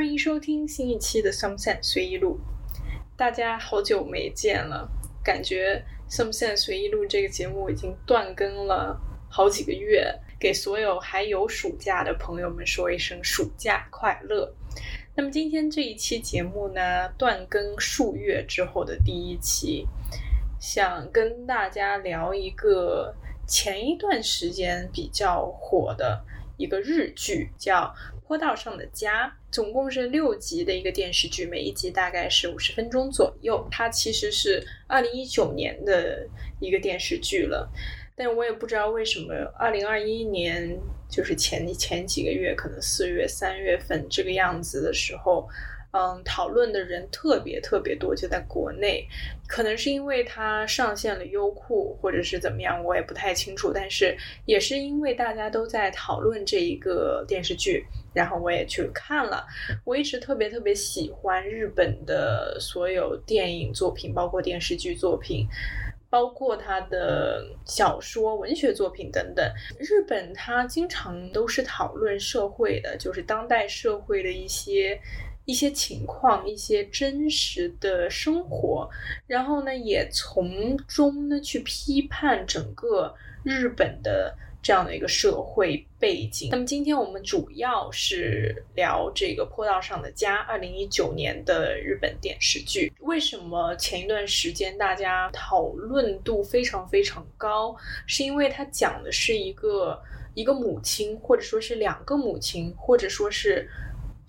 欢迎收听新一期的《Some Sense 随意录》。大家好久没见了，感觉《Some Sense 随意录》这个节目已经断更了好几个月。给所有还有暑假的朋友们说一声暑假快乐。那么今天这一期节目呢，断更数月之后的第一期，想跟大家聊一个前一段时间比较火的一个日剧，叫《坡道上的家》，总共是六集的一个电视剧，每一集大概是五十分钟左右。它其实是二零一九年的一个电视剧了。但我也不知道为什么，二零二一年就是前前几个月，可能四月、三月份这个样子的时候，嗯，讨论的人特别特别多，就在国内，可能是因为它上线了优酷，或者是怎么样，我也不太清楚。但是也是因为大家都在讨论这一个电视剧，然后我也去看了。我一直特别特别喜欢日本的所有电影作品，包括电视剧作品。包括他的小说、文学作品等等，日本他经常都是讨论社会的，就是当代社会的一些一些情况、一些真实的生活，然后呢，也从中呢去批判整个日本的。这样的一个社会背景。那么今天我们主要是聊这个《坡道上的家》，二零一九年的日本电视剧。为什么前一段时间大家讨论度非常非常高？是因为它讲的是一个一个母亲，或者说是两个母亲，或者说是。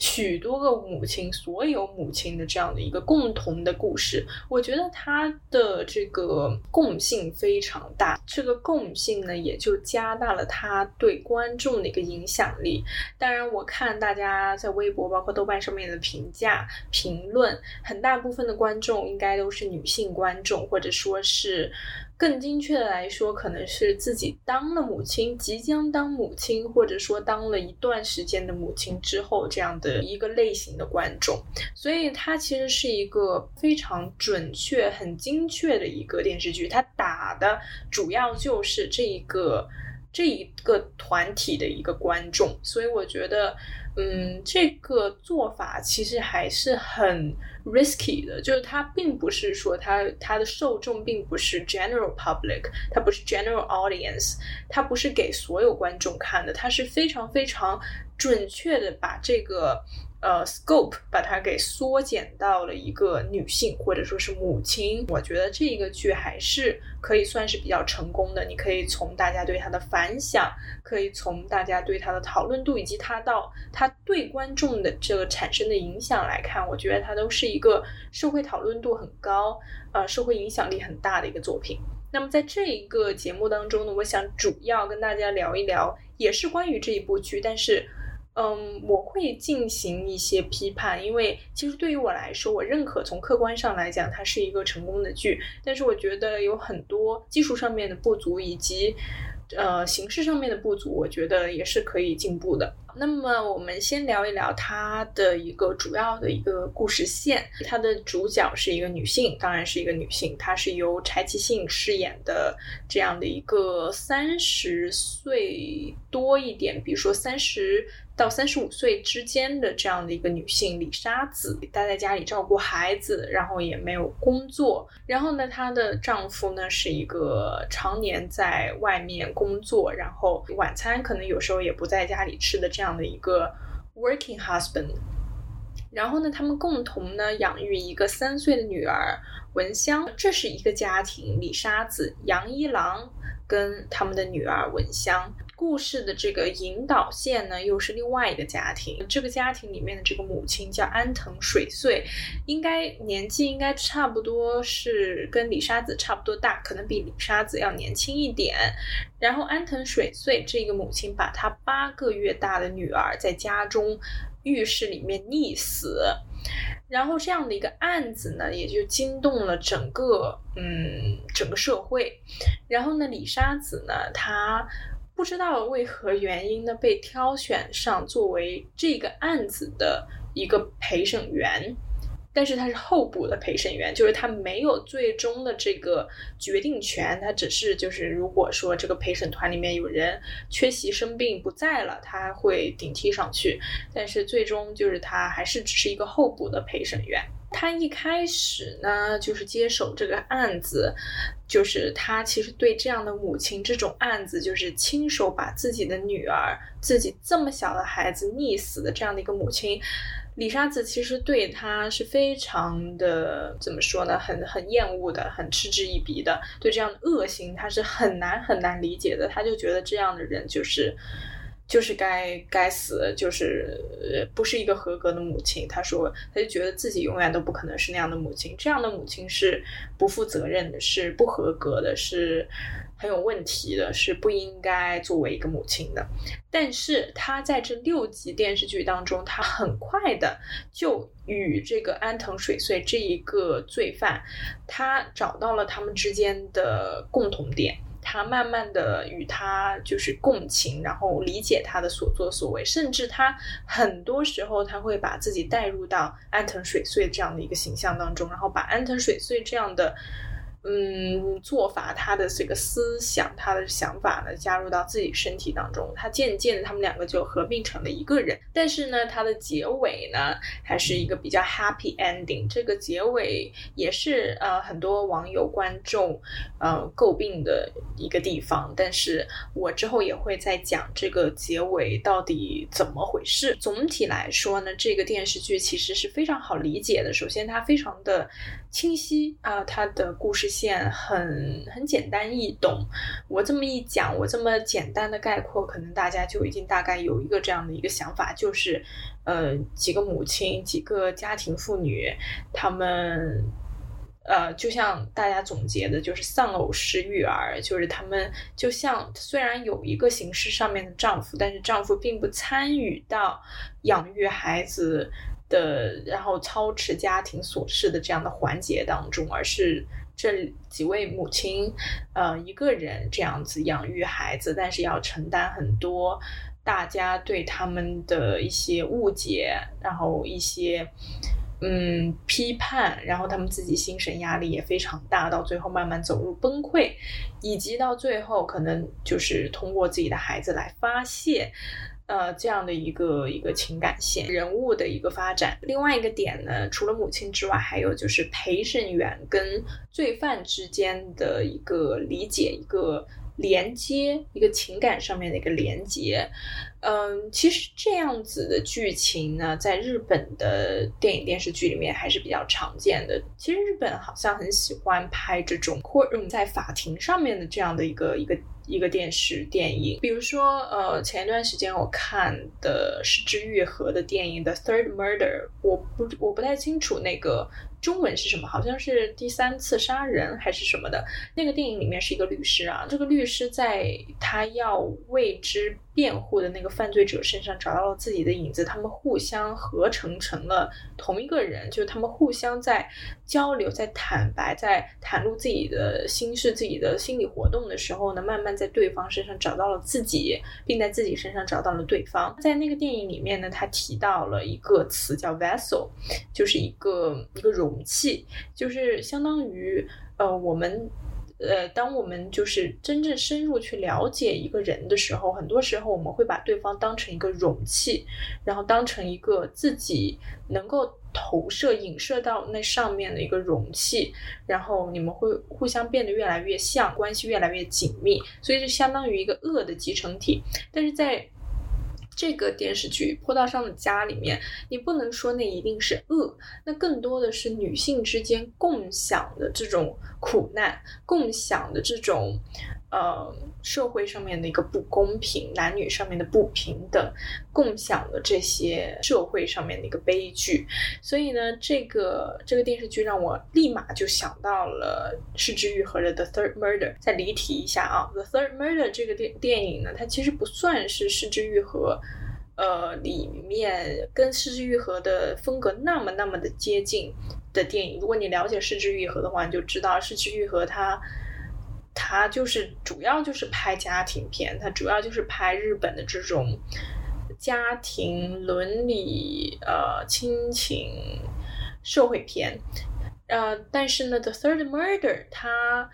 许多个母亲，所有母亲的这样的一个共同的故事，我觉得它的这个共性非常大。这个共性呢，也就加大了它对观众的一个影响力。当然，我看大家在微博、包括豆瓣上面的评价、评论，很大部分的观众应该都是女性观众，或者说是。更精确的来说，可能是自己当了母亲，即将当母亲，或者说当了一段时间的母亲之后，这样的一个类型的观众。所以它其实是一个非常准确、很精确的一个电视剧。它打的主要就是这一个这一个团体的一个观众。所以我觉得。嗯，这个做法其实还是很 risky 的，就是它并不是说它它的受众并不是 general public，它不是 general audience，它不是给所有观众看的，它是非常非常准确的把这个。呃，scope 把它给缩减到了一个女性或者说是母亲，我觉得这一个剧还是可以算是比较成功的。你可以从大家对它的反响，可以从大家对它的讨论度以及它到它对观众的这个产生的影响来看，我觉得它都是一个社会讨论度很高，呃，社会影响力很大的一个作品。那么在这一个节目当中呢，我想主要跟大家聊一聊，也是关于这一部剧，但是。嗯，我会进行一些批判，因为其实对于我来说，我认可从客观上来讲，它是一个成功的剧，但是我觉得有很多技术上面的不足以及。呃，形式上面的不足，我觉得也是可以进步的。那么，我们先聊一聊它的一个主要的一个故事线。它的主角是一个女性，当然是一个女性，她是由柴崎幸饰演的这样的一个三十岁多一点，比如说三十。到三十五岁之间的这样的一个女性李沙子，待在家里照顾孩子，然后也没有工作。然后呢，她的丈夫呢是一个常年在外面工作，然后晚餐可能有时候也不在家里吃的这样的一个 working husband。然后呢，他们共同呢养育一个三岁的女儿文香，这是一个家庭，李沙子、杨一郎跟他们的女儿文香。故事的这个引导线呢，又是另外一个家庭。这个家庭里面的这个母亲叫安藤水穗，应该年纪应该差不多是跟李沙子差不多大，可能比李沙子要年轻一点。然后安藤水穗这个母亲把她八个月大的女儿在家中浴室里面溺死，然后这样的一个案子呢，也就惊动了整个嗯整个社会。然后呢，李沙子呢，她。不知道为何原因呢，被挑选上作为这个案子的一个陪审员。但是他是候补的陪审员，就是他没有最终的这个决定权，他只是就是如果说这个陪审团里面有人缺席生病不在了，他会顶替上去，但是最终就是他还是只是一个候补的陪审员。他一开始呢，就是接手这个案子，就是他其实对这样的母亲，这种案子就是亲手把自己的女儿、自己这么小的孩子溺死的这样的一个母亲，李沙子其实对他是非常的怎么说呢？很很厌恶的，很嗤之以鼻的，对这样的恶行他是很难很难理解的。他就觉得这样的人就是。就是该该死，就是不是一个合格的母亲。他说，他就觉得自己永远都不可能是那样的母亲。这样的母亲是不负责任的，是不合格的，是很有问题的，是不应该作为一个母亲的。但是他在这六集电视剧当中，他很快的就与这个安藤水穗这一个罪犯，他找到了他们之间的共同点。他慢慢的与他就是共情，然后理解他的所作所为，甚至他很多时候他会把自己带入到安藤水穗这样的一个形象当中，然后把安藤水穗这样的。嗯，做法，他的这个思想，他的想法呢，加入到自己身体当中，他渐渐的，他们两个就合并成了一个人。但是呢，它的结尾呢，还是一个比较 happy ending。这个结尾也是呃很多网友观众呃诟病的一个地方。但是我之后也会再讲这个结尾到底怎么回事。总体来说呢，这个电视剧其实是非常好理解的。首先，它非常的清晰啊，它的故事。现很很简单易懂，我这么一讲，我这么简单的概括，可能大家就已经大概有一个这样的一个想法，就是，呃，几个母亲，几个家庭妇女，他们，呃，就像大家总结的，就是丧偶式育儿，就是他们就像虽然有一个形式上面的丈夫，但是丈夫并不参与到养育孩子的，然后操持家庭琐事的这样的环节当中，而是。这几位母亲，呃，一个人这样子养育孩子，但是要承担很多大家对他们的一些误解，然后一些嗯批判，然后他们自己心神压力也非常大，到最后慢慢走入崩溃，以及到最后可能就是通过自己的孩子来发泄。呃，这样的一个一个情感线人物的一个发展。另外一个点呢，除了母亲之外，还有就是陪审员跟罪犯之间的一个理解、一个连接、一个情感上面的一个连接。嗯，其实这样子的剧情呢，在日本的电影电视剧里面还是比较常见的。其实日本好像很喜欢拍这种或用在法庭上面的这样的一个一个。一个电视电影，比如说，呃，前一段时间我看的是之愈合的电影《The Third Murder》，我不我不太清楚那个。中文是什么？好像是第三次杀人还是什么的。那个电影里面是一个律师啊，这个律师在他要为之辩护的那个犯罪者身上找到了自己的影子，他们互相合成成了同一个人，就是他们互相在交流、在坦白、在袒露自己的心事、自己的心理活动的时候呢，慢慢在对方身上找到了自己，并在自己身上找到了对方。在那个电影里面呢，他提到了一个词叫 vessel，就是一个一个容。器就是相当于，呃，我们，呃，当我们就是真正深入去了解一个人的时候，很多时候我们会把对方当成一个容器，然后当成一个自己能够投射、影射到那上面的一个容器，然后你们会互相变得越来越像，关系越来越紧密，所以就相当于一个恶的集成体，但是在。这个电视剧《坡道上的家》里面，你不能说那一定是恶，那更多的是女性之间共享的这种苦难，共享的这种，呃，社会上面的一个不公平，男女上面的不平等，共享的这些社会上面的一个悲剧。所以呢，这个这个电视剧让我立马就想到了失之愈合的《The Third Murder》。再离题一下啊，《The Third Murder》这个电电影呢，它其实不算是失之愈合。呃，里面跟《失之愈合》的风格那么那么的接近的电影，如果你了解《失之愈合》的话，你就知道《失之愈合》它他就是主要就是拍家庭片，他主要就是拍日本的这种家庭伦理、呃亲情，社会片。呃，但是呢，《The Third Murder》它。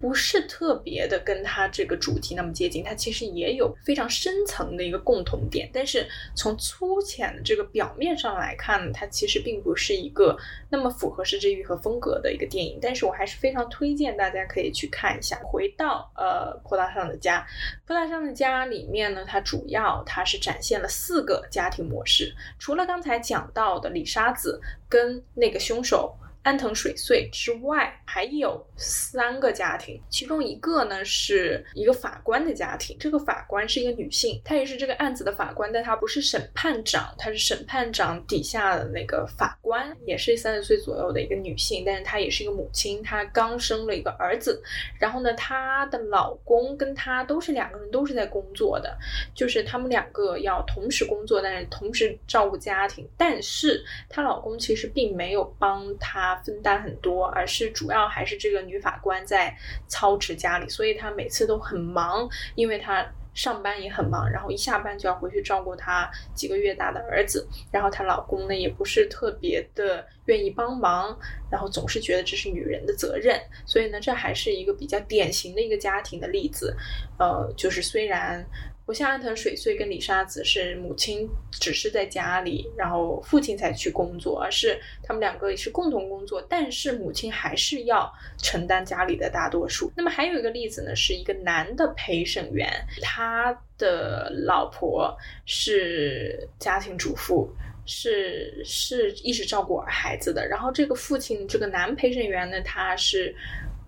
不是特别的跟它这个主题那么接近，它其实也有非常深层的一个共同点，但是从粗浅的这个表面上来看，它其实并不是一个那么符合失之愈合风格的一个电影。但是我还是非常推荐大家可以去看一下。回到呃《坡大上的家》，《坡大上的家》里面呢，它主要它是展现了四个家庭模式，除了刚才讲到的李沙子跟那个凶手。安藤水穗之外，还有三个家庭，其中一个呢是一个法官的家庭。这个法官是一个女性，她也是这个案子的法官，但她不是审判长，她是审判长底下的那个法官，也是三十岁左右的一个女性，但是她也是一个母亲，她刚生了一个儿子。然后呢，她的老公跟她都是两个人都是在工作的，就是他们两个要同时工作，但是同时照顾家庭。但是她老公其实并没有帮她。分担很多，而是主要还是这个女法官在操持家里，所以她每次都很忙，因为她上班也很忙，然后一下班就要回去照顾她几个月大的儿子，然后她老公呢也不是特别的愿意帮忙，然后总是觉得这是女人的责任，所以呢，这还是一个比较典型的一个家庭的例子，呃，就是虽然。不像安藤水穗跟李沙子是母亲只是在家里，然后父亲才去工作，而是他们两个也是共同工作，但是母亲还是要承担家里的大多数。那么还有一个例子呢，是一个男的陪审员，他的老婆是家庭主妇，是是一直照顾孩子的。然后这个父亲，这个男陪审员呢，他是。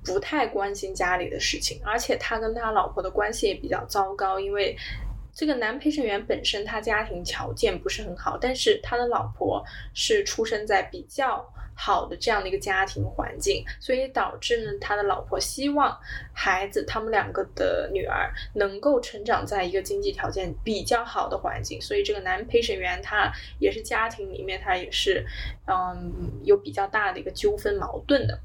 不太关心家里的事情，而且他跟他老婆的关系也比较糟糕，因为这个男陪审员本身他家庭条件不是很好，但是他的老婆是出生在比较好的这样的一个家庭环境，所以导致呢，他的老婆希望孩子他们两个的女儿能够成长在一个经济条件比较好的环境，所以这个男陪审员他也是家庭里面他也是嗯有比较大的一个纠纷矛盾的。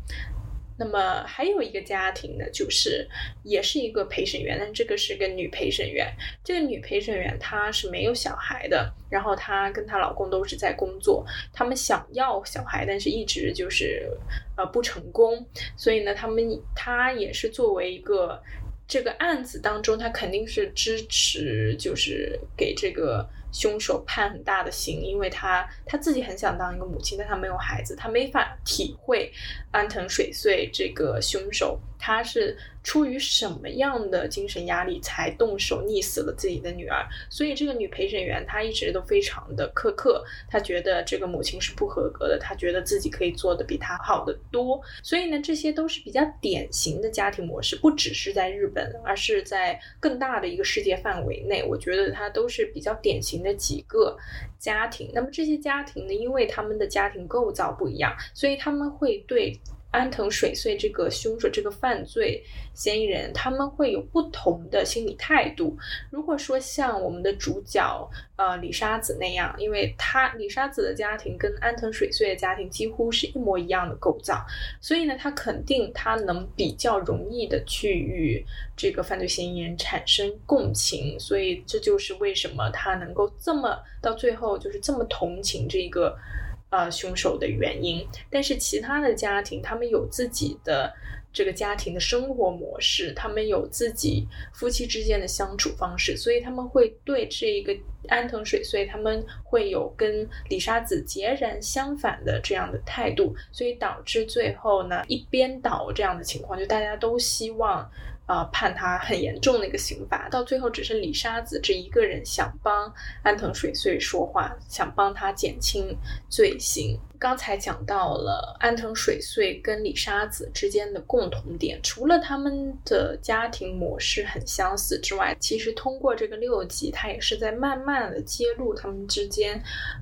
那么还有一个家庭呢，就是也是一个陪审员，但这个是个女陪审员。这个女陪审员她是没有小孩的，然后她跟她老公都是在工作，他们想要小孩，但是一直就是呃不成功。所以呢，他们她也是作为一个这个案子当中，她肯定是支持，就是给这个。凶手判很大的刑，因为他他自己很想当一个母亲，但他没有孩子，他没法体会安藤水穗这个凶手他是。出于什么样的精神压力才动手溺死了自己的女儿？所以这个女陪审员她一直都非常的苛刻，她觉得这个母亲是不合格的，她觉得自己可以做的比她好得多。所以呢，这些都是比较典型的家庭模式，不只是在日本，而是在更大的一个世界范围内，我觉得它都是比较典型的几个家庭。那么这些家庭呢，因为他们的家庭构造不一样，所以他们会对。安藤水穗这个凶手，这个犯罪嫌疑人，他们会有不同的心理态度。如果说像我们的主角，呃，李沙子那样，因为他李沙子的家庭跟安藤水穗的家庭几乎是一模一样的构造，所以呢，他肯定他能比较容易的去与这个犯罪嫌疑人产生共情，所以这就是为什么他能够这么到最后就是这么同情这个。呃，凶手的原因，但是其他的家庭，他们有自己的这个家庭的生活模式，他们有自己夫妻之间的相处方式，所以他们会对这一个安藤水穗，他们会有跟李沙子截然相反的这样的态度，所以导致最后呢一边倒这样的情况，就大家都希望。啊，判他很严重的一个刑罚，到最后只是李沙子这一个人想帮安藤水穗说话，想帮他减轻罪行。刚才讲到了安藤水穗跟李沙子之间的共同点，除了他们的家庭模式很相似之外，其实通过这个六集，他也是在慢慢的揭露他们之间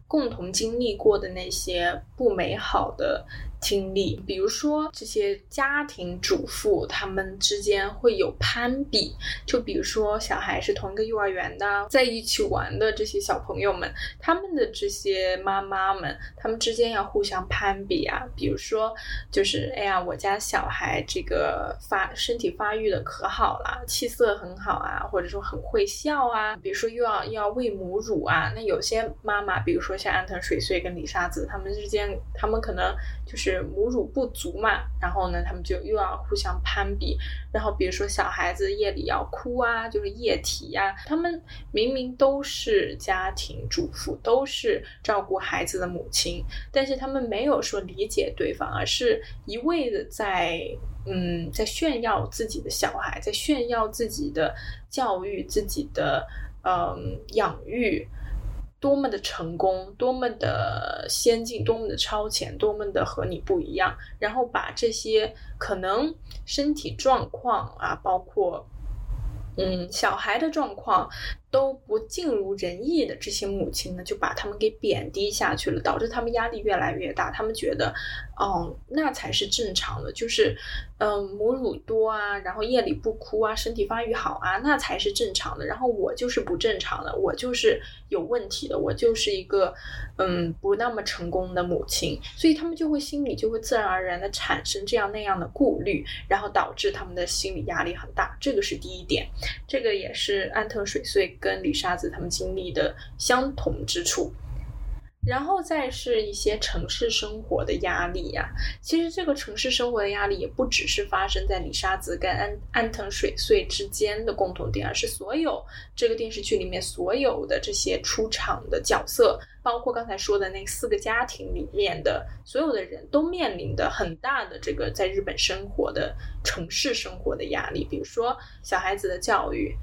共同经历过的那些不美好的。经历，比如说这些家庭主妇，他们之间会有攀比。就比如说，小孩是同一个幼儿园的，在一起玩的这些小朋友们，他们的这些妈妈们，他们之间要互相攀比啊，比如说就是哎呀，我家小孩这个发身体发育的可好了，气色很好啊，或者说很会笑啊，比如说又要又要喂母乳啊，那有些妈妈，比如说像安藤水穗跟李沙子他们之间，他们可能就是母乳不足嘛，然后呢，他们就又要互相攀比，然后比如说小孩子夜里要哭啊，就是夜啼呀，他们明明都是家庭主妇，都是照顾孩子的母亲，但是他们没有说理解对方，而是一味的在嗯在炫耀自己的小孩，在炫耀自己的教育，自己的嗯养育。多么的成功，多么的先进，多么的超前，多么的和你不一样。然后把这些可能身体状况啊，包括嗯小孩的状况。都不尽如人意的这些母亲呢，就把他们给贬低下去了，导致他们压力越来越大。他们觉得，哦，那才是正常的，就是，嗯，母乳多啊，然后夜里不哭啊，身体发育好啊，那才是正常的。然后我就是不正常的，我就是有问题的，我就是一个，嗯，不那么成功的母亲。所以他们就会心里就会自然而然的产生这样那样的顾虑，然后导致他们的心理压力很大。这个是第一点，这个也是安藤水穗。跟李沙子他们经历的相同之处，然后再是一些城市生活的压力呀。其实这个城市生活的压力也不只是发生在李沙子跟安安藤水穗之间的共同点，而是所有这个电视剧里面所有的这些出场的角色，包括刚才说的那四个家庭里面的所有的人都面临的很大的这个在日本生活的城市生活的压力，比如说小孩子的教育。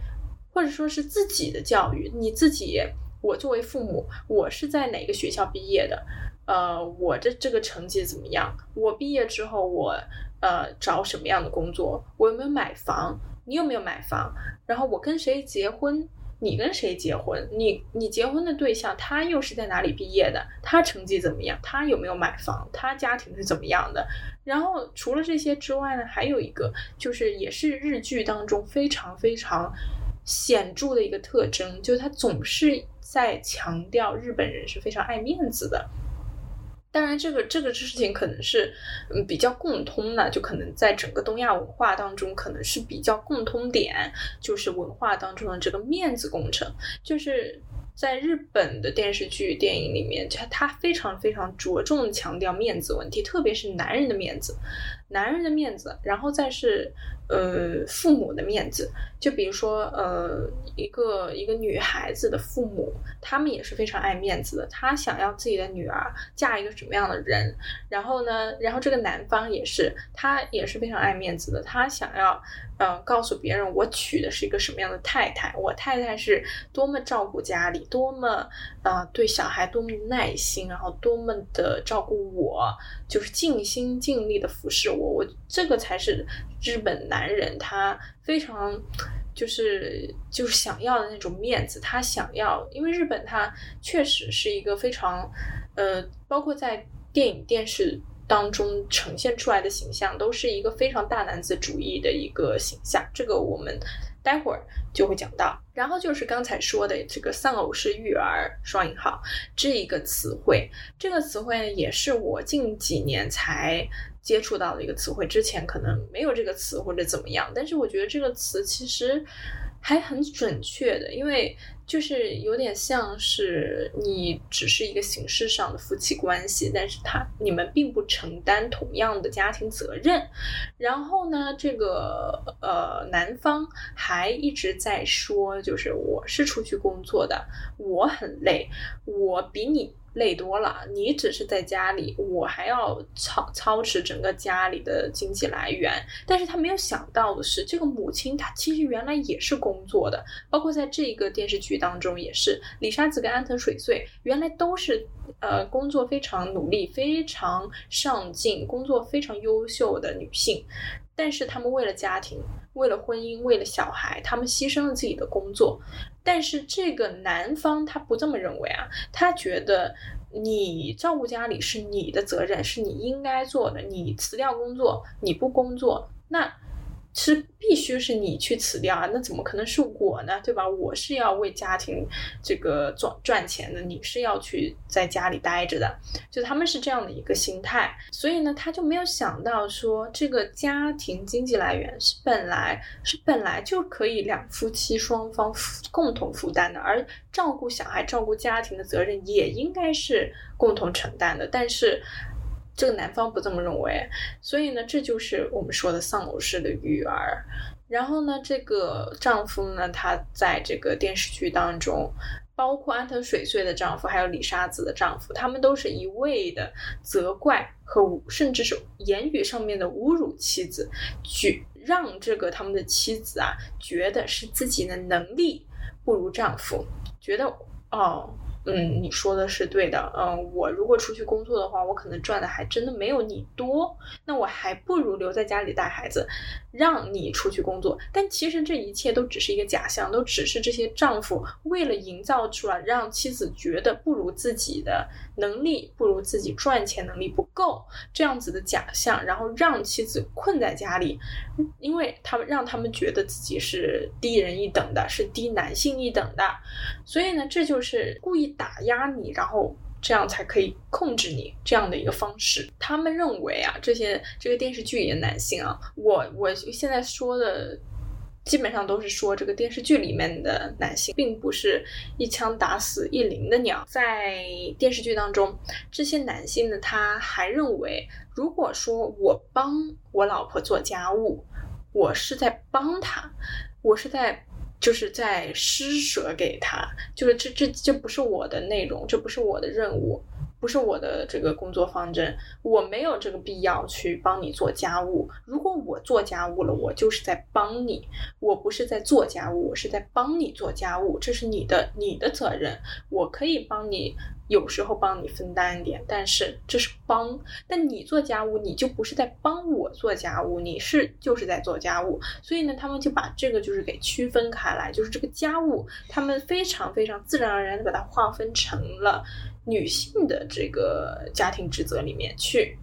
或者说是自己的教育，你自己，我作为父母，我是在哪个学校毕业的？呃，我的这个成绩怎么样？我毕业之后，我呃找什么样的工作？我有没有买房？你有没有买房？然后我跟谁结婚？你跟谁结婚？你你结婚的对象他又是在哪里毕业的？他成绩怎么样？他有没有买房？他家庭是怎么样的？然后除了这些之外呢，还有一个就是也是日剧当中非常非常。显著的一个特征就是，他总是在强调日本人是非常爱面子的。当然，这个这个事情可能是嗯比较共通的，就可能在整个东亚文化当中，可能是比较共通点，就是文化当中的这个面子工程，就是在日本的电视剧、电影里面，他他非常非常着重强调面子问题，特别是男人的面子，男人的面子，然后再是。呃，父母的面子，就比如说，呃，一个一个女孩子的父母，他们也是非常爱面子的。他想要自己的女儿嫁一个什么样的人，然后呢，然后这个男方也是，他也是非常爱面子的。他想要，呃，告诉别人我娶的是一个什么样的太太，我太太是多么照顾家里，多么呃对小孩多么耐心，然后多么的照顾我，就是尽心尽力的服侍我。我这个才是日本男。人他非常就是就是想要的那种面子，他想要，因为日本他确实是一个非常呃，包括在电影电视当中呈现出来的形象，都是一个非常大男子主义的一个形象。这个我们待会儿就会讲到。然后就是刚才说的这个“丧偶式育儿”双引号这一个词汇，这个词汇呢，也是我近几年才。接触到的一个词汇，之前可能没有这个词或者怎么样，但是我觉得这个词其实还很准确的，因为就是有点像是你只是一个形式上的夫妻关系，但是他你们并不承担同样的家庭责任。然后呢，这个呃男方还一直在说，就是我是出去工作的，我很累，我比你。累多了，你只是在家里，我还要操操持整个家里的经济来源。但是他没有想到的是，这个母亲她其实原来也是工作的，包括在这个电视剧当中也是，李沙子跟安藤水穗原来都是呃工作非常努力、非常上进、工作非常优秀的女性。但是他们为了家庭、为了婚姻、为了小孩，他们牺牲了自己的工作。但是这个男方他不这么认为啊，他觉得你照顾家里是你的责任，是你应该做的。你辞掉工作，你不工作，那是必须是你去辞掉啊，那怎么可能是我呢？对吧？我是要为家庭这个赚赚钱的，你是要去在家里待着的，就他们是这样的一个心态，所以呢，他就没有想到说这个家庭经济来源是本来是本来就可以两夫妻双方共同负担的，而照顾小孩、照顾家庭的责任也应该是共同承担的，但是。这个男方不这么认为，所以呢，这就是我们说的丧偶式的育儿。然后呢，这个丈夫呢，他在这个电视剧当中，包括安藤水穗的丈夫，还有李沙子的丈夫，他们都是一味的责怪和甚至是言语上面的侮辱妻子，去让这个他们的妻子啊，觉得是自己的能力不如丈夫，觉得哦。嗯，你说的是对的。嗯，我如果出去工作的话，我可能赚的还真的没有你多。那我还不如留在家里带孩子，让你出去工作。但其实这一切都只是一个假象，都只是这些丈夫为了营造出来让妻子觉得不如自己的能力，不如自己赚钱能力不够这样子的假象，然后让妻子困在家里，因为他们让他们觉得自己是低人一等的，是低男性一等的。所以呢，这就是故意。打压你，然后这样才可以控制你这样的一个方式。他们认为啊，这些这个电视剧里的男性啊，我我现在说的基本上都是说这个电视剧里面的男性，并不是一枪打死一林的鸟。在电视剧当中，这些男性呢，他还认为，如果说我帮我老婆做家务，我是在帮她，我是在。就是在施舍给他，就是这这这不是我的内容，这不是我的任务，不是我的这个工作方针，我没有这个必要去帮你做家务。如果我做家务了，我就是在帮你，我不是在做家务，我是在帮你做家务，这是你的你的责任，我可以帮你。有时候帮你分担一点，但是这是帮。但你做家务，你就不是在帮我做家务，你是就是在做家务。所以呢，他们就把这个就是给区分开来，就是这个家务，他们非常非常自然而然的把它划分成了女性的这个家庭职责里面去。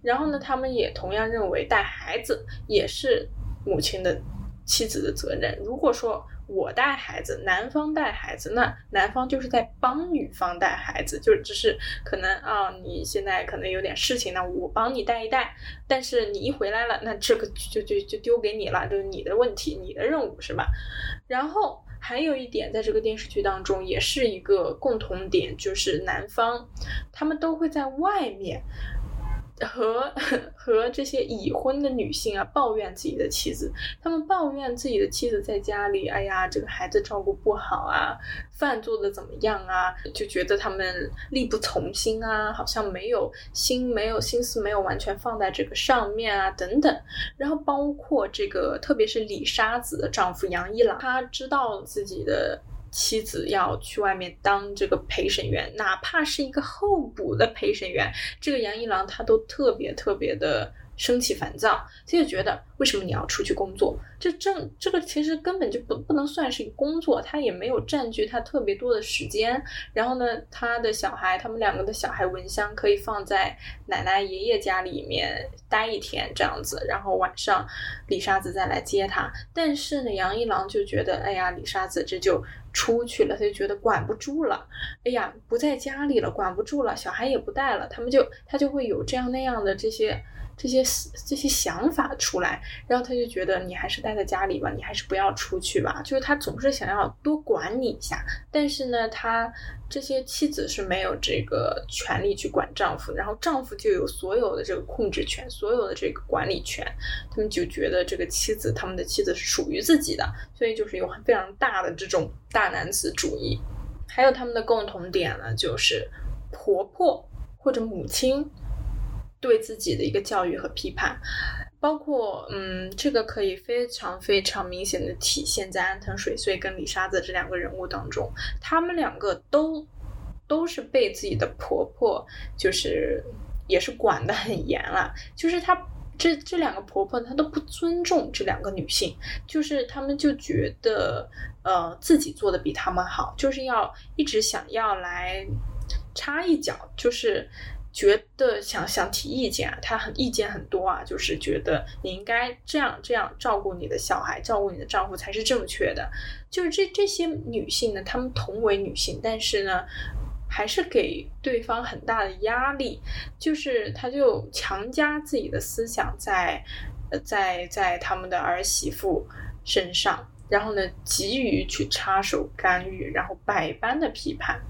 然后呢，他们也同样认为带孩子也是母亲的妻子的责任。如果说，我带孩子，男方带孩子，那男方就是在帮女方带孩子，就只是可能啊，你现在可能有点事情，那我帮你带一带，但是你一回来了，那这个就就就丢给你了，就是你的问题，你的任务是吧？然后还有一点，在这个电视剧当中也是一个共同点，就是男方他们都会在外面。和 和这些已婚的女性啊抱怨自己的妻子，他们抱怨自己的妻子在家里，哎呀，这个孩子照顾不好啊，饭做的怎么样啊，就觉得他们力不从心啊，好像没有心，没有心思，没有完全放在这个上面啊，等等。然后包括这个，特别是李沙子的丈夫杨一郎，他知道自己的。妻子要去外面当这个陪审员，哪怕是一个候补的陪审员，这个杨一郎他都特别特别的。生气烦躁，他就觉得为什么你要出去工作？这正这个其实根本就不不能算是一个工作，他也没有占据他特别多的时间。然后呢，他的小孩，他们两个的小孩文香可以放在奶奶爷爷家里面待一天这样子，然后晚上李沙子再来接他。但是呢，杨一郎就觉得，哎呀，李沙子这就出去了，他就觉得管不住了，哎呀，不在家里了，管不住了，小孩也不带了，他们就他就会有这样那样的这些。这些这些想法出来，然后他就觉得你还是待在家里吧，你还是不要出去吧。就是他总是想要多管你一下，但是呢，他这些妻子是没有这个权利去管丈夫，然后丈夫就有所有的这个控制权，所有的这个管理权。他们就觉得这个妻子，他们的妻子是属于自己的，所以就是有非常大的这种大男子主义。还有他们的共同点呢，就是婆婆或者母亲。对自己的一个教育和批判，包括嗯，这个可以非常非常明显的体现在安藤水穗跟李沙子这两个人物当中，他们两个都都是被自己的婆婆就是也是管得很严了，就是她这这两个婆婆她都不尊重这两个女性，就是他们就觉得呃自己做的比他们好，就是要一直想要来插一脚，就是。觉得想想提意见啊，她很意见很多啊，就是觉得你应该这样这样照顾你的小孩，照顾你的丈夫才是正确的。就是这这些女性呢，她们同为女性，但是呢，还是给对方很大的压力，就是她就强加自己的思想在呃在在他们的儿媳妇身上，然后呢，急于去插手干预，然后百般的批判。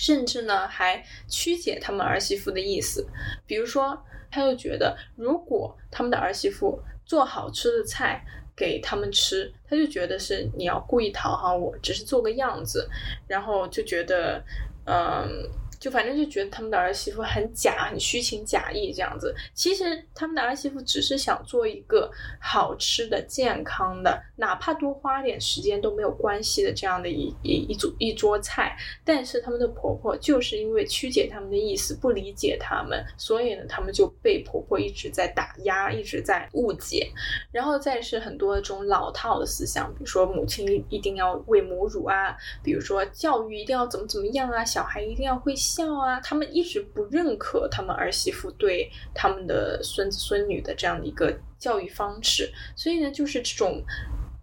甚至呢，还曲解他们儿媳妇的意思。比如说，他就觉得，如果他们的儿媳妇做好吃的菜给他们吃，他就觉得是你要故意讨好我，只是做个样子，然后就觉得，嗯。就反正就觉得他们的儿媳妇很假，很虚情假意这样子。其实他们的儿媳妇只是想做一个好吃的、健康的，哪怕多花点时间都没有关系的这样的一一一组一桌菜。但是他们的婆婆就是因为曲解他们的意思，不理解他们，所以呢，他们就被婆婆一直在打压，一直在误解。然后再是很多的这种老套的思想，比如说母亲一定要喂母乳啊，比如说教育一定要怎么怎么样啊，小孩一定要会。笑啊！他们一直不认可他们儿媳妇对他们的孙子孙女的这样的一个教育方式，所以呢，就是这种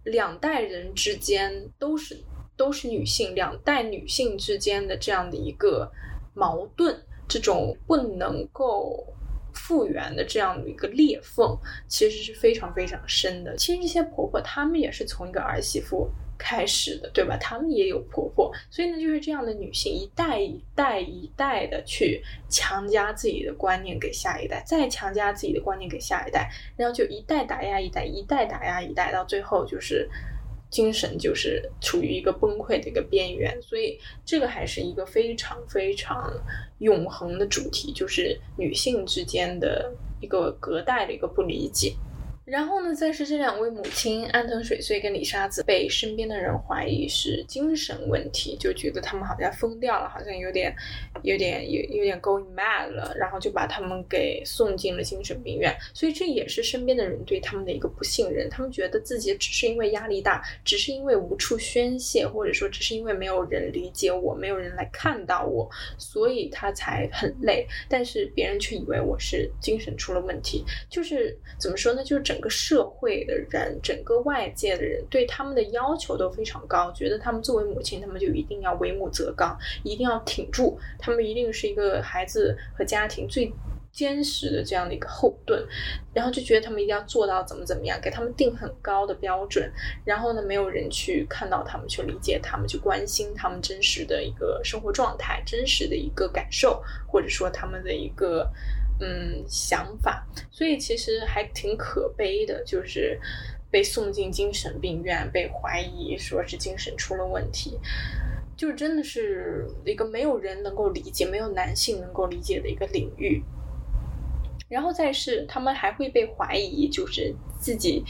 两代人之间都是都是女性，两代女性之间的这样的一个矛盾，这种不能够复原的这样的一个裂缝，其实是非常非常深的。其实这些婆婆她们也是从一个儿媳妇。开始的，对吧？她们也有婆婆，所以呢，就是这样的女性一代一代一代的去强加自己的观念给下一代，再强加自己的观念给下一代，然后就一代打压一代，一代打压一代，到最后就是精神就是处于一个崩溃的一个边缘。所以这个还是一个非常非常永恒的主题，就是女性之间的一个隔代的一个不理解。然后呢，再是这两位母亲安藤水穗跟李沙子被身边的人怀疑是精神问题，就觉得他们好像疯掉了，好像有点、有点、有有点 going mad 了，然后就把他们给送进了精神病院。所以这也是身边的人对他们的一个不信任，他们觉得自己只是因为压力大，只是因为无处宣泄，或者说只是因为没有人理解我，没有人来看到我，所以他才很累。但是别人却以为我是精神出了问题，就是怎么说呢？就是整。整个社会的人，整个外界的人对他们的要求都非常高，觉得他们作为母亲，他们就一定要为母则刚，一定要挺住，他们一定是一个孩子和家庭最坚实的这样的一个后盾，然后就觉得他们一定要做到怎么怎么样，给他们定很高的标准，然后呢，没有人去看到他们，去理解他们，去关心他们真实的一个生活状态，真实的一个感受，或者说他们的一个。嗯，想法，所以其实还挺可悲的，就是被送进精神病院，被怀疑说是精神出了问题，就真的是一个没有人能够理解、没有男性能够理解的一个领域。然后再是，他们还会被怀疑，就是自己。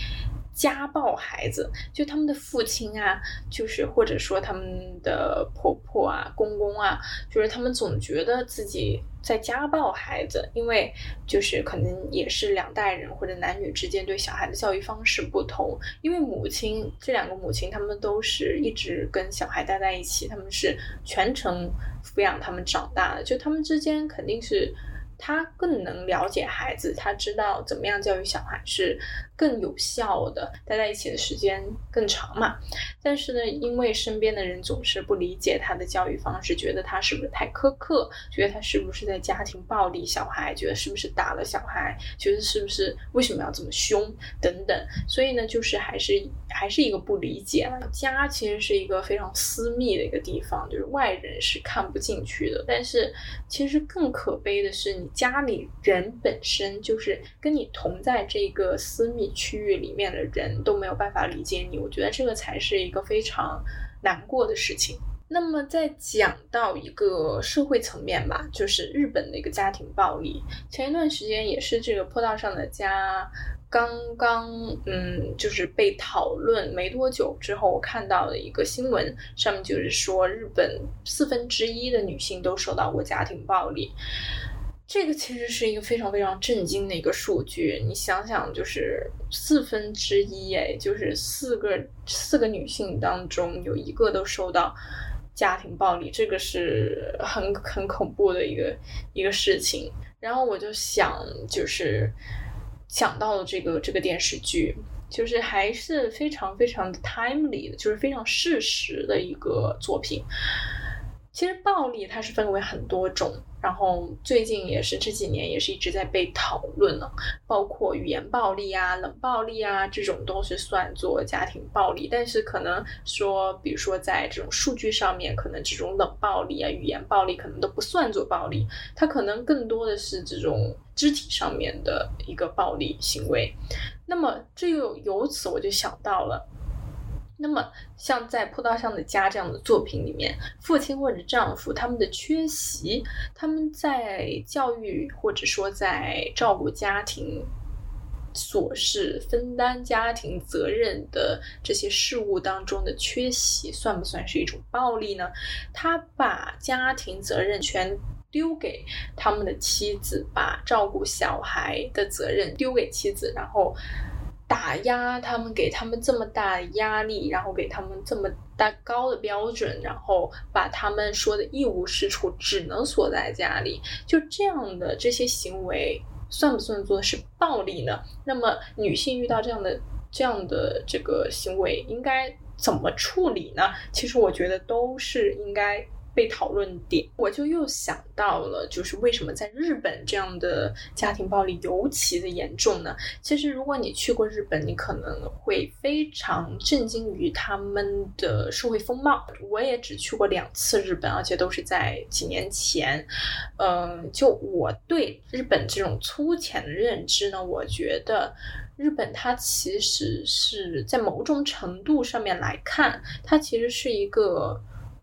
家暴孩子，就他们的父亲啊，就是或者说他们的婆婆啊、公公啊，就是他们总觉得自己在家暴孩子，因为就是可能也是两代人或者男女之间对小孩的教育方式不同，因为母亲这两个母亲，他们都是一直跟小孩待在一起，他们是全程抚养他们长大的，就他们之间肯定是。他更能了解孩子，他知道怎么样教育小孩是更有效的，待在一起的时间更长嘛。但是呢，因为身边的人总是不理解他的教育方式，觉得他是不是太苛刻，觉得他是不是在家庭暴力小孩，觉得是不是打了小孩，觉得是不是为什么要这么凶等等。所以呢，就是还是还是一个不理解。家其实是一个非常私密的一个地方，就是外人是看不进去的。但是其实更可悲的是你。家里人本身就是跟你同在这个私密区域里面的人都没有办法理解你，我觉得这个才是一个非常难过的事情。那么再讲到一个社会层面吧，就是日本的一个家庭暴力。前一段时间也是这个坡道上的家。刚刚嗯，就是被讨论没多久之后，我看到了一个新闻，上面就是说日本四分之一的女性都受到过家庭暴力。这个其实是一个非常非常震惊的一个数据，你想想，就是四分之一，哎，就是四个四个女性当中有一个都受到家庭暴力，这个是很很恐怖的一个一个事情。然后我就想，就是想到了这个这个电视剧，就是还是非常非常 timely 的，就是非常事实的一个作品。其实暴力它是分为很多种，然后最近也是这几年也是一直在被讨论了，包括语言暴力啊、冷暴力啊这种都是算作家庭暴力，但是可能说，比如说在这种数据上面，可能这种冷暴力啊、语言暴力可能都不算作暴力，它可能更多的是这种肢体上面的一个暴力行为。那么这又由此我就想到了。那么，像在《坡道上的家》这样的作品里面，父亲或者丈夫他们的缺席，他们在教育或者说在照顾家庭琐事、分担家庭责任的这些事物当中的缺席，算不算是一种暴力呢？他把家庭责任全丢给他们的妻子，把照顾小孩的责任丢给妻子，然后。打压他们，给他们这么大的压力，然后给他们这么大高的标准，然后把他们说的一无是处，只能锁在家里，就这样的这些行为，算不算作是暴力呢？那么女性遇到这样的这样的这个行为，应该怎么处理呢？其实我觉得都是应该。被讨论点，我就又想到了，就是为什么在日本这样的家庭暴力尤其的严重呢？其实，如果你去过日本，你可能会非常震惊于他们的社会风貌。我也只去过两次日本，而且都是在几年前。嗯，就我对日本这种粗浅的认知呢，我觉得日本它其实是在某种程度上面来看，它其实是一个。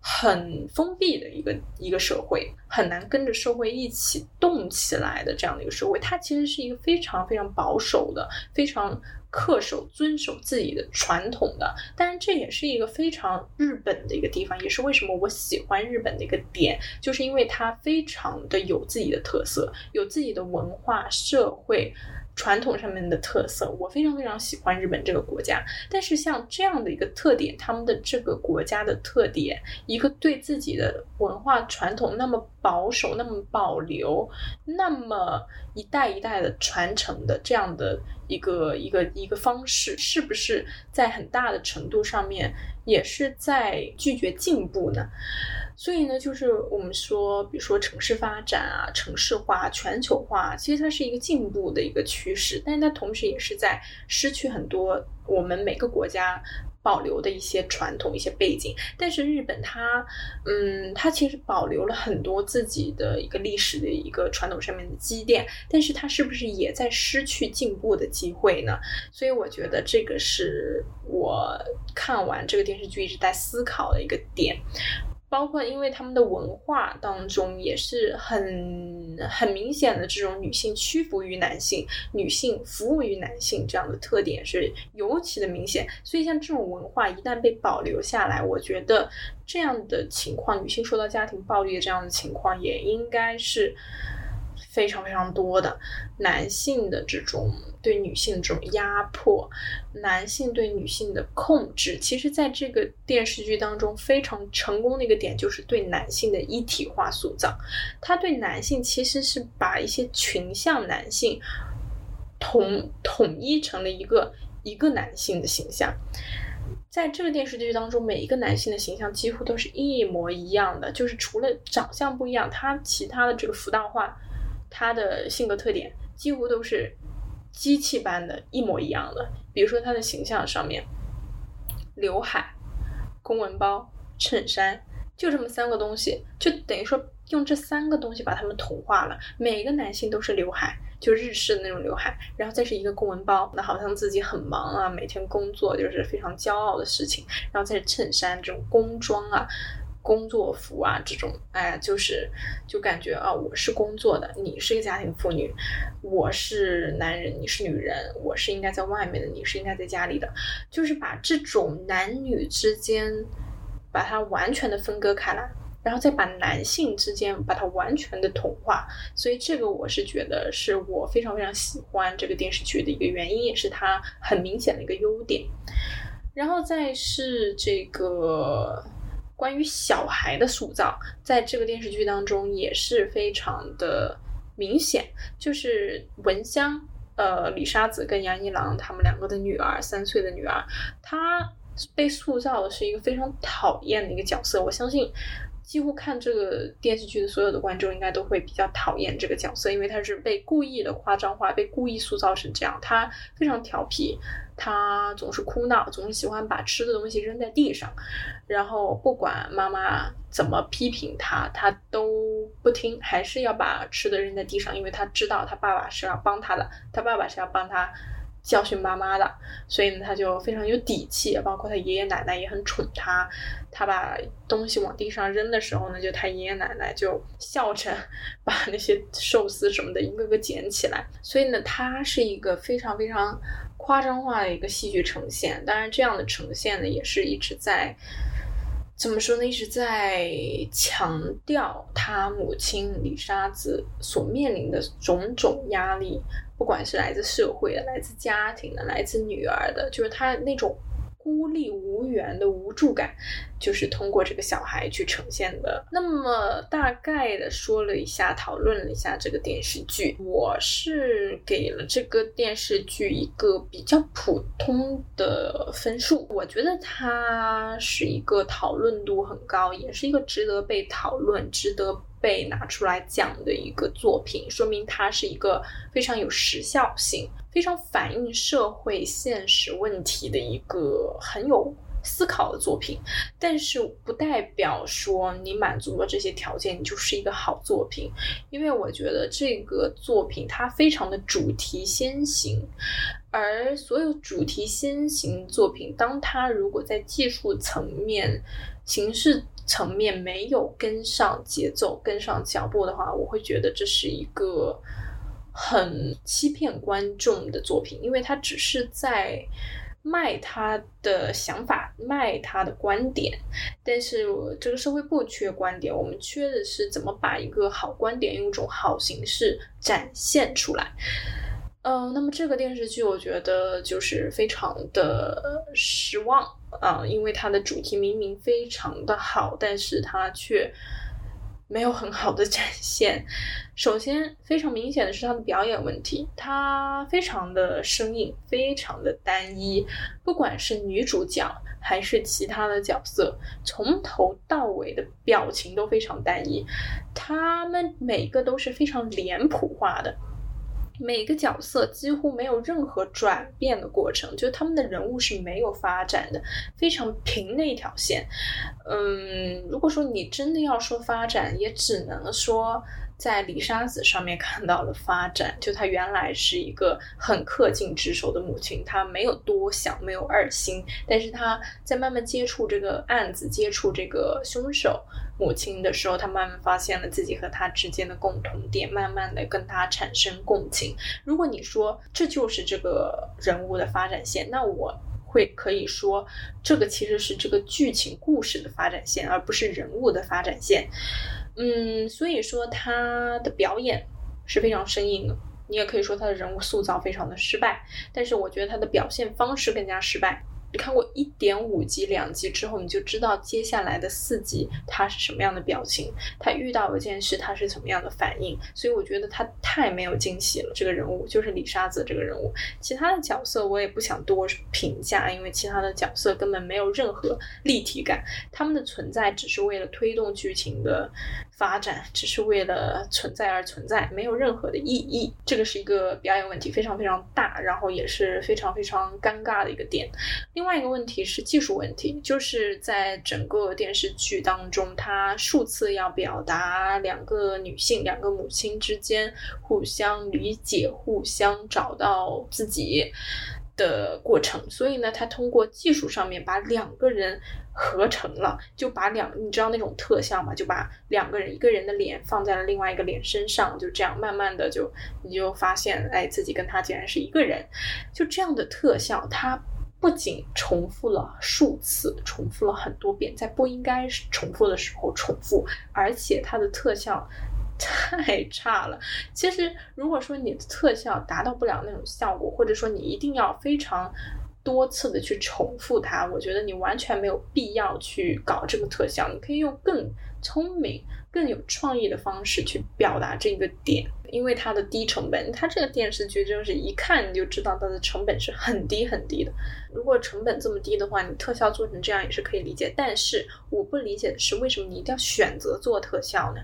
很封闭的一个一个社会，很难跟着社会一起动起来的这样的一个社会，它其实是一个非常非常保守的、非常恪守、遵守自己的传统的。但是这也是一个非常日本的一个地方，也是为什么我喜欢日本的一个点，就是因为它非常的有自己的特色，有自己的文化、社会。传统上面的特色，我非常非常喜欢日本这个国家。但是像这样的一个特点，他们的这个国家的特点，一个对自己的文化传统那么保守、那么保留、那么一代一代的传承的这样的一个一个一个方式，是不是在很大的程度上面也是在拒绝进步呢？所以呢，就是我们说，比如说城市发展啊、城市化、全球化，其实它是一个进步的一个趋势，但是它同时也是在失去很多我们每个国家保留的一些传统、一些背景。但是日本它，嗯，它其实保留了很多自己的一个历史的一个传统上面的积淀，但是它是不是也在失去进步的机会呢？所以我觉得这个是我看完这个电视剧一直在思考的一个点。包括，因为他们的文化当中也是很很明显的这种女性屈服于男性、女性服务于男性这样的特点是尤其的明显。所以，像这种文化一旦被保留下来，我觉得这样的情况，女性受到家庭暴力的这样的情况，也应该是。非常非常多的男性的这种对女性的这种压迫，男性对女性的控制，其实在这个电视剧当中非常成功的一个点，就是对男性的一体化塑造。他对男性其实是把一些群像男性统统一成了一个一个男性的形象。在这个电视剧当中，每一个男性的形象几乎都是一模一样的，就是除了长相不一样，他其他的这个浮道化。他的性格特点几乎都是机器般的一模一样的，比如说他的形象上面，刘海、公文包、衬衫，就这么三个东西，就等于说用这三个东西把他们同化了。每个男性都是刘海，就日式的那种刘海，然后再是一个公文包，那好像自己很忙啊，每天工作就是非常骄傲的事情，然后再是衬衫这种工装啊。工作服啊，这种，哎，就是就感觉啊，我是工作的，你是一个家庭妇女，我是男人，你是女人，我是应该在外面的，你是应该在家里的，就是把这种男女之间把它完全的分割开来，然后再把男性之间把它完全的同化，所以这个我是觉得是我非常非常喜欢这个电视剧的一个原因，也是它很明显的一个优点。然后再是这个。关于小孩的塑造，在这个电视剧当中也是非常的明显，就是文香，呃，李沙子跟杨一郎他们两个的女儿，三岁的女儿，她被塑造的是一个非常讨厌的一个角色，我相信。几乎看这个电视剧的所有的观众应该都会比较讨厌这个角色，因为他是被故意的夸张化，被故意塑造成这样。他非常调皮，他总是哭闹，总是喜欢把吃的东西扔在地上，然后不管妈妈怎么批评他，他都不听，还是要把吃的扔在地上，因为他知道他爸爸是要帮他的，他爸爸是要帮他。教训妈妈的，所以呢，他就非常有底气。包括他爷爷奶奶也很宠他。他把东西往地上扔的时候呢，就他爷爷奶奶就笑着把那些寿司什么的一个个捡起来。所以呢，他是一个非常非常夸张化的一个戏剧呈现。当然，这样的呈现呢，也是一直在怎么说呢？一直在强调他母亲李沙子所面临的种种压力。不管是来自社会的、来自家庭的、来自女儿的，就是他那种孤立无援的无助感，就是通过这个小孩去呈现的。那么大概的说了一下，讨论了一下这个电视剧，我是给了这个电视剧一个比较普通的分数。我觉得它是一个讨论度很高，也是一个值得被讨论、值得。被拿出来讲的一个作品，说明它是一个非常有时效性、非常反映社会现实问题的一个很有思考的作品。但是不代表说你满足了这些条件，你就是一个好作品。因为我觉得这个作品它非常的主题先行，而所有主题先行作品，当它如果在技术层面、形式。层面没有跟上节奏、跟上脚步的话，我会觉得这是一个很欺骗观众的作品，因为他只是在卖他的想法、卖他的观点。但是这个社会不缺观点，我们缺的是怎么把一个好观点用一种好形式展现出来。嗯，那么这个电视剧我觉得就是非常的失望啊，因为它的主题明明非常的好，但是它却没有很好的展现。首先，非常明显的是它的表演问题，它非常的生硬，非常的单一，不管是女主角还是其他的角色，从头到尾的表情都非常单一，他们每个都是非常脸谱化的。每个角色几乎没有任何转变的过程，就他们的人物是没有发展的，非常平的一条线。嗯，如果说你真的要说发展，也只能说。在李沙子上面看到了发展，就她原来是一个很恪尽职守的母亲，她没有多想，没有二心，但是她在慢慢接触这个案子，接触这个凶手母亲的时候，她慢慢发现了自己和他之间的共同点，慢慢的跟他产生共情。如果你说这就是这个人物的发展线，那我会可以说，这个其实是这个剧情故事的发展线，而不是人物的发展线。嗯，所以说他的表演是非常生硬的，你也可以说他的人物塑造非常的失败，但是我觉得他的表现方式更加失败。你看过一点五集、两集之后，你就知道接下来的四集他是什么样的表情，他遇到一件事他是怎么样的反应。所以我觉得他太没有惊喜了。这个人物就是李沙子这个人物，其他的角色我也不想多评价，因为其他的角色根本没有任何立体感，他们的存在只是为了推动剧情的。发展只是为了存在而存在，没有任何的意义。这个是一个表演问题，非常非常大，然后也是非常非常尴尬的一个点。另外一个问题是技术问题，就是在整个电视剧当中，它数次要表达两个女性、两个母亲之间互相理解、互相找到自己。的过程，所以呢，他通过技术上面把两个人合成了，就把两，你知道那种特效嘛，就把两个人一个人的脸放在了另外一个脸身上，就这样慢慢的就你就发现，哎，自己跟他竟然是一个人，就这样的特效，它不仅重复了数次，重复了很多遍，在不应该重复的时候重复，而且它的特效。太差了。其实，如果说你的特效达到不了那种效果，或者说你一定要非常多次的去重复它，我觉得你完全没有必要去搞这个特效，你可以用更聪明。更有创意的方式去表达这个点，因为它的低成本，它这个电视剧就是一看你就知道它的成本是很低很低的。如果成本这么低的话，你特效做成这样也是可以理解。但是我不理解的是，为什么你一定要选择做特效呢？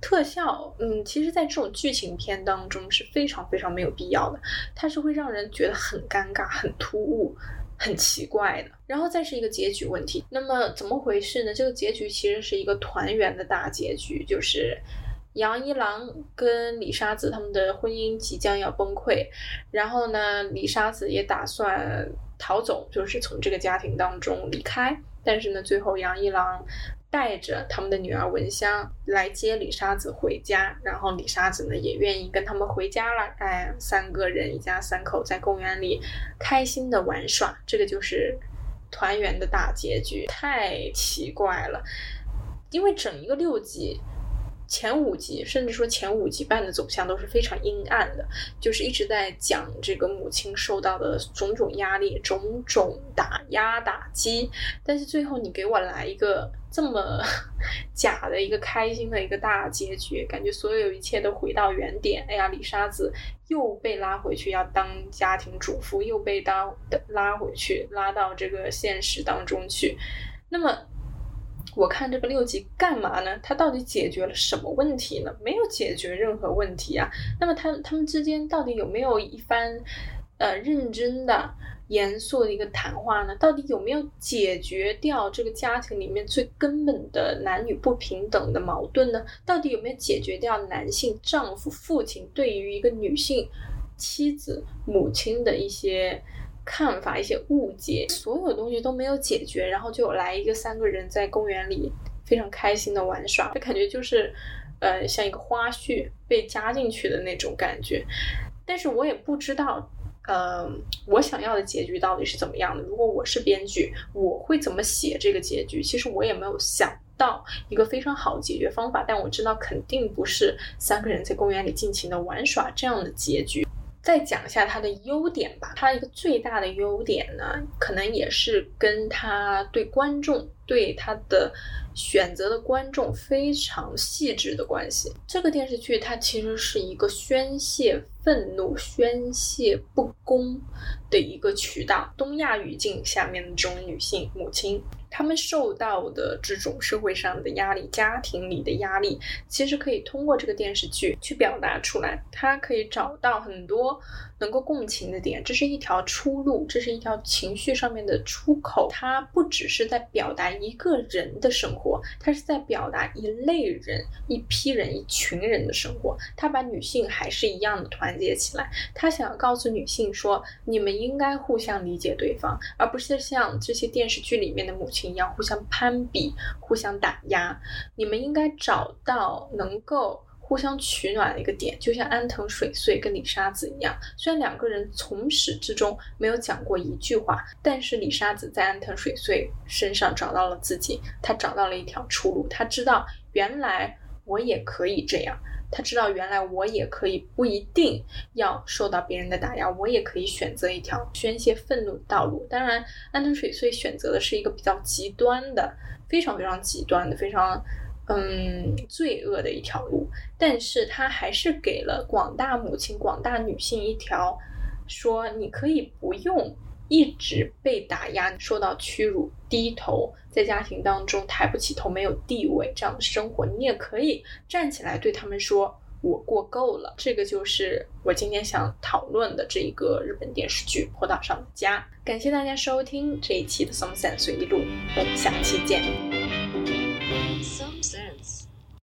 特效，嗯，其实在这种剧情片当中是非常非常没有必要的，它是会让人觉得很尴尬、很突兀。很奇怪的，然后再是一个结局问题。那么怎么回事呢？这个结局其实是一个团圆的大结局，就是杨一郎跟李沙子他们的婚姻即将要崩溃，然后呢，李沙子也打算逃走，就是从这个家庭当中离开。但是呢，最后杨一郎。带着他们的女儿文香来接李沙子回家，然后李沙子呢也愿意跟他们回家了。哎，三个人一家三口在公园里开心的玩耍，这个就是团圆的大结局。太奇怪了，因为整一个六集。前五集，甚至说前五集半的走向都是非常阴暗的，就是一直在讲这个母亲受到的种种压力、种种打压打击。但是最后你给我来一个这么 假的一个开心的一个大结局，感觉所有一切都回到原点。哎呀，李沙子又被拉回去要当家庭主妇，又被当拉回去拉到这个现实当中去。那么。我看这个六级干嘛呢？他到底解决了什么问题呢？没有解决任何问题啊。那么他他们之间到底有没有一番呃认真的、严肃的一个谈话呢？到底有没有解决掉这个家庭里面最根本的男女不平等的矛盾呢？到底有没有解决掉男性丈夫、父亲对于一个女性妻子、母亲的一些？看法一些误解，所有东西都没有解决，然后就来一个三个人在公园里非常开心的玩耍，就感觉就是，呃，像一个花絮被加进去的那种感觉。但是我也不知道，呃，我想要的结局到底是怎么样的。如果我是编剧，我会怎么写这个结局？其实我也没有想到一个非常好的解决方法，但我知道肯定不是三个人在公园里尽情的玩耍这样的结局。再讲一下它的优点吧。它一个最大的优点呢，可能也是跟它对观众、对它的选择的观众非常细致的关系。这个电视剧它其实是一个宣泄愤怒、宣泄不公的一个渠道。东亚语境下面的这种女性母亲。他们受到的这种社会上的压力、家庭里的压力，其实可以通过这个电视剧去表达出来。他可以找到很多能够共情的点，这是一条出路，这是一条情绪上面的出口。它不只是在表达一个人的生活，它是在表达一类人、一批人、一群人的生活。他把女性还是一样的团结起来。他想要告诉女性说：你们应该互相理解对方，而不是像这些电视剧里面的母亲。一样互相攀比、互相打压，你们应该找到能够互相取暖的一个点，就像安藤水穗跟李沙子一样。虽然两个人从始至终没有讲过一句话，但是李沙子在安藤水穗身上找到了自己，他找到了一条出路，他知道原来我也可以这样。他知道，原来我也可以不一定要受到别人的打压，我也可以选择一条宣泄愤怒的道路。当然，安藤水穗选择的是一个比较极端的、非常非常极端的、非常嗯罪恶的一条路，但是他还是给了广大母亲、广大女性一条，说你可以不用。一直被打压、受到屈辱、低头，在家庭当中抬不起头、没有地位这样的生活，你也可以站起来对他们说：“我过够了。”这个就是我今天想讨论的这一个日本电视剧《坡道上的家》。感谢大家收听这一期的松散随意录，我们下期见。